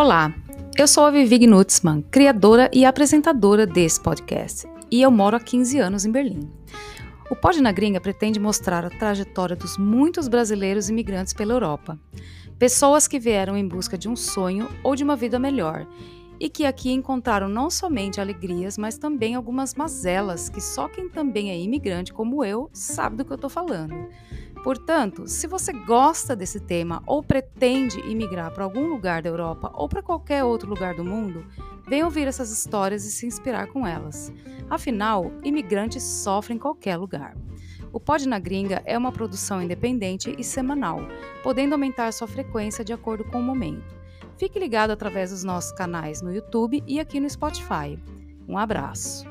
Olá, eu sou a Vivi Gnutzmann, criadora e apresentadora desse podcast, e eu moro há 15 anos em Berlim. O Pod na Gringa pretende mostrar a trajetória dos muitos brasileiros imigrantes pela Europa. Pessoas que vieram em busca de um sonho ou de uma vida melhor e que aqui encontraram não somente alegrias, mas também algumas mazelas que só quem também é imigrante como eu sabe do que eu estou falando. Portanto, se você gosta desse tema ou pretende imigrar para algum lugar da Europa ou para qualquer outro lugar do mundo, venha ouvir essas histórias e se inspirar com elas. Afinal, imigrantes sofrem em qualquer lugar. O Pod na Gringa é uma produção independente e semanal, podendo aumentar sua frequência de acordo com o momento. Fique ligado através dos nossos canais no YouTube e aqui no Spotify. Um abraço!